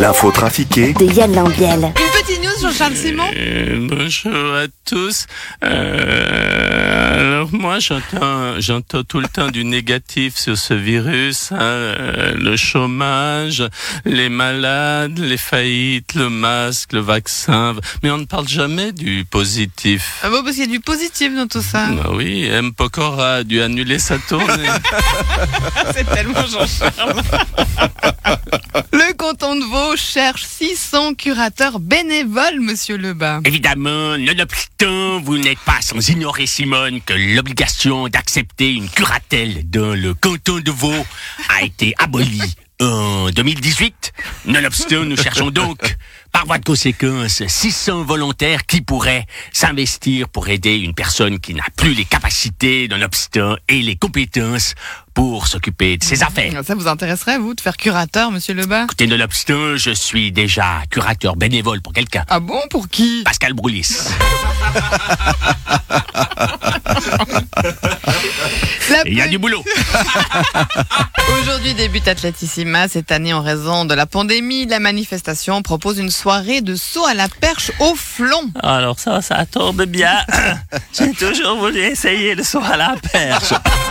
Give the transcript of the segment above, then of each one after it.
L'info trafiquée de Yann Lambiel. Une petite news, Jean-Charles Simon Euh, bonjour à tous. Euh, alors moi j'entends j'entends tout le temps du négatif sur ce virus, hein, euh, le chômage, les malades, les faillites, le masque, le vaccin, mais on ne parle jamais du positif. ah bon, Parce qu'il y a du positif dans tout ça. Bah oui, M. Pokora a dû annuler sa tournée. C'est tellement Jean-Charles. Cherche 600 curateurs bénévoles, monsieur Lebas. Évidemment, nonobstant, vous n'êtes pas sans ignorer, Simone, que l'obligation d'accepter une curatelle dans le canton de Vaud a été abolie en 2018. Nonobstant, nous cherchons donc, par voie de conséquence, 600 volontaires qui pourraient s'investir pour aider une personne qui n'a plus les capacités, nonobstant, et les compétences pour s'occuper de ses affaires. Ça vous intéresserait, vous, de faire curateur, monsieur Lebas? Écoutez, nonobstant, je suis déjà curateur bénévole pour quelqu'un. Ah bon, pour qui? Pascal Broulis. Il y a du boulot. Aujourd'hui débute Atletissima. Cette année, en raison de la pandémie, la manifestation propose une soirée de saut à la perche au flanc. Alors ça, ça tombe bien. J'ai toujours voulu essayer le saut à la perche.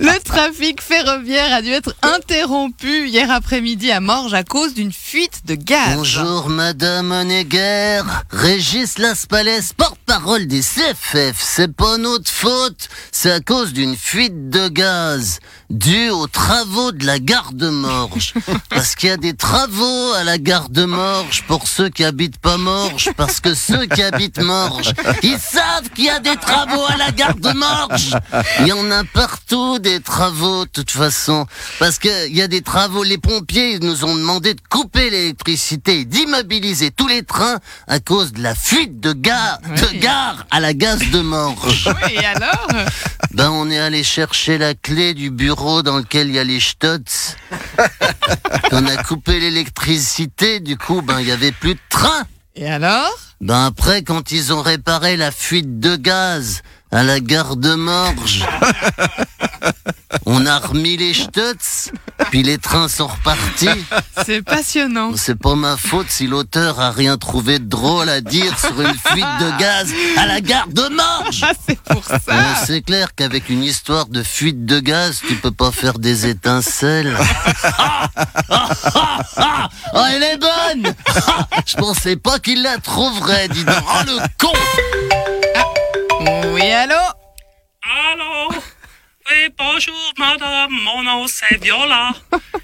Le trafic ferroviaire a dû être interrompu hier après-midi à Morges à cause d'une fuite de gaz. Bonjour Madame Honegger, Régis Laspalais, porte-parole des CFF. C'est pas notre faute, c'est à cause d'une fuite de gaz due aux travaux de la gare de Morges. Parce qu'il y a des travaux à la gare de Morges pour ceux qui habitent pas Morges, parce que ceux qui habitent Morges, ils savent qu'il y a des travaux à la gare de Morges. Il y en a partout des travaux, de toute façon. Parce qu'il y a des travaux, les pompiers ils nous ont demandé de couper l'électricité et d'immobiliser tous les trains à cause de la fuite de de gare à la gare de Morges. Oui, et alors Ben, on est allé chercher la clé du bureau dans lequel il y a les stutz. on a coupé l'électricité, du coup, ben, il y avait plus de train. Et alors Ben après, quand ils ont réparé la fuite de gaz à la gare de Morges, on a remis les stutz, puis les trains sont repartis. C'est passionnant. C'est pas ma faute si l'auteur a rien trouvé de drôle à dire sur une fuite de gaz à la gare de Morges. Ah, c'est pour ça. Euh, c'est clair qu'avec une histoire de fuite de gaz, tu peux pas faire des étincelles. Ah, ah, ah, ah, oh, elle est bonne Ah, Je pensais pas qu'il la trouverait, dis donc. Oh, le con Oui, allô bonjour madame, mon nom c'est Viola.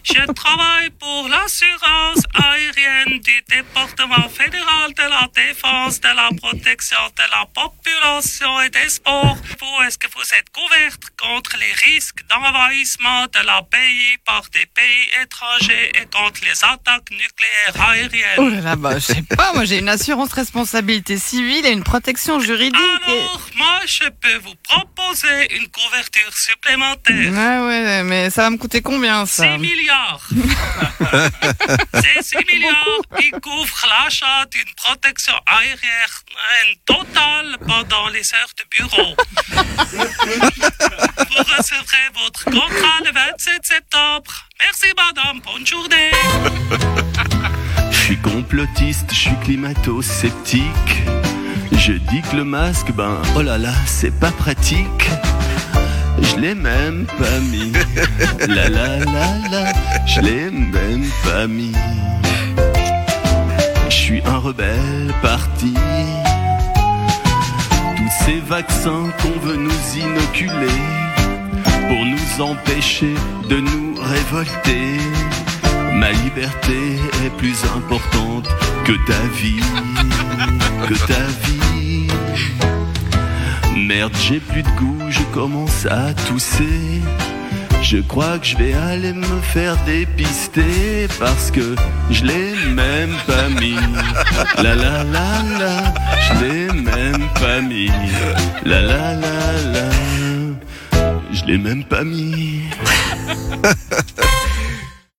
Je travaille pour l'assurance aérienne du département fédéral de la défense, de la protection de la population et des sports. Vous, est-ce que vous êtes couverte contre les risques d'envahissement de la pays par des pays étrangers et contre les attaques nucléaires Oh aériennes là là, bah, je sais pas, moi j'ai une assurance responsabilité civile et une protection juridique. et- Alors, moi, je peux vous proposer une couverture supplémentaire. Ouais, ouais, mais ça va me coûter combien ça? 6 milliards. Ces 6 milliards, ils couvrent l'achat d'une protection aérienne totale pendant les heures de bureau. Vous recevrez votre contrat le 27 septembre. Merci madame, bonne journée. Je suis complotiste, je suis climato-sceptique. Je dis que le masque, ben oh là là, c'est pas pratique. Je l'ai même pas mis. La la la la, je l'ai même pas mis. Je suis un rebelle parti. Tous ces vaccins qu'on veut nous inoculer pour nous empêcher de nous révolter. Ma liberté est plus importante que ta vie, que ta vie. Merde, j'ai plus de goût, je commence à tousser. Je crois que je vais aller me faire dépister parce que je l'ai même pas mis. La la la la, je l'ai même pas mis. La la la la, je l'ai même pas mis.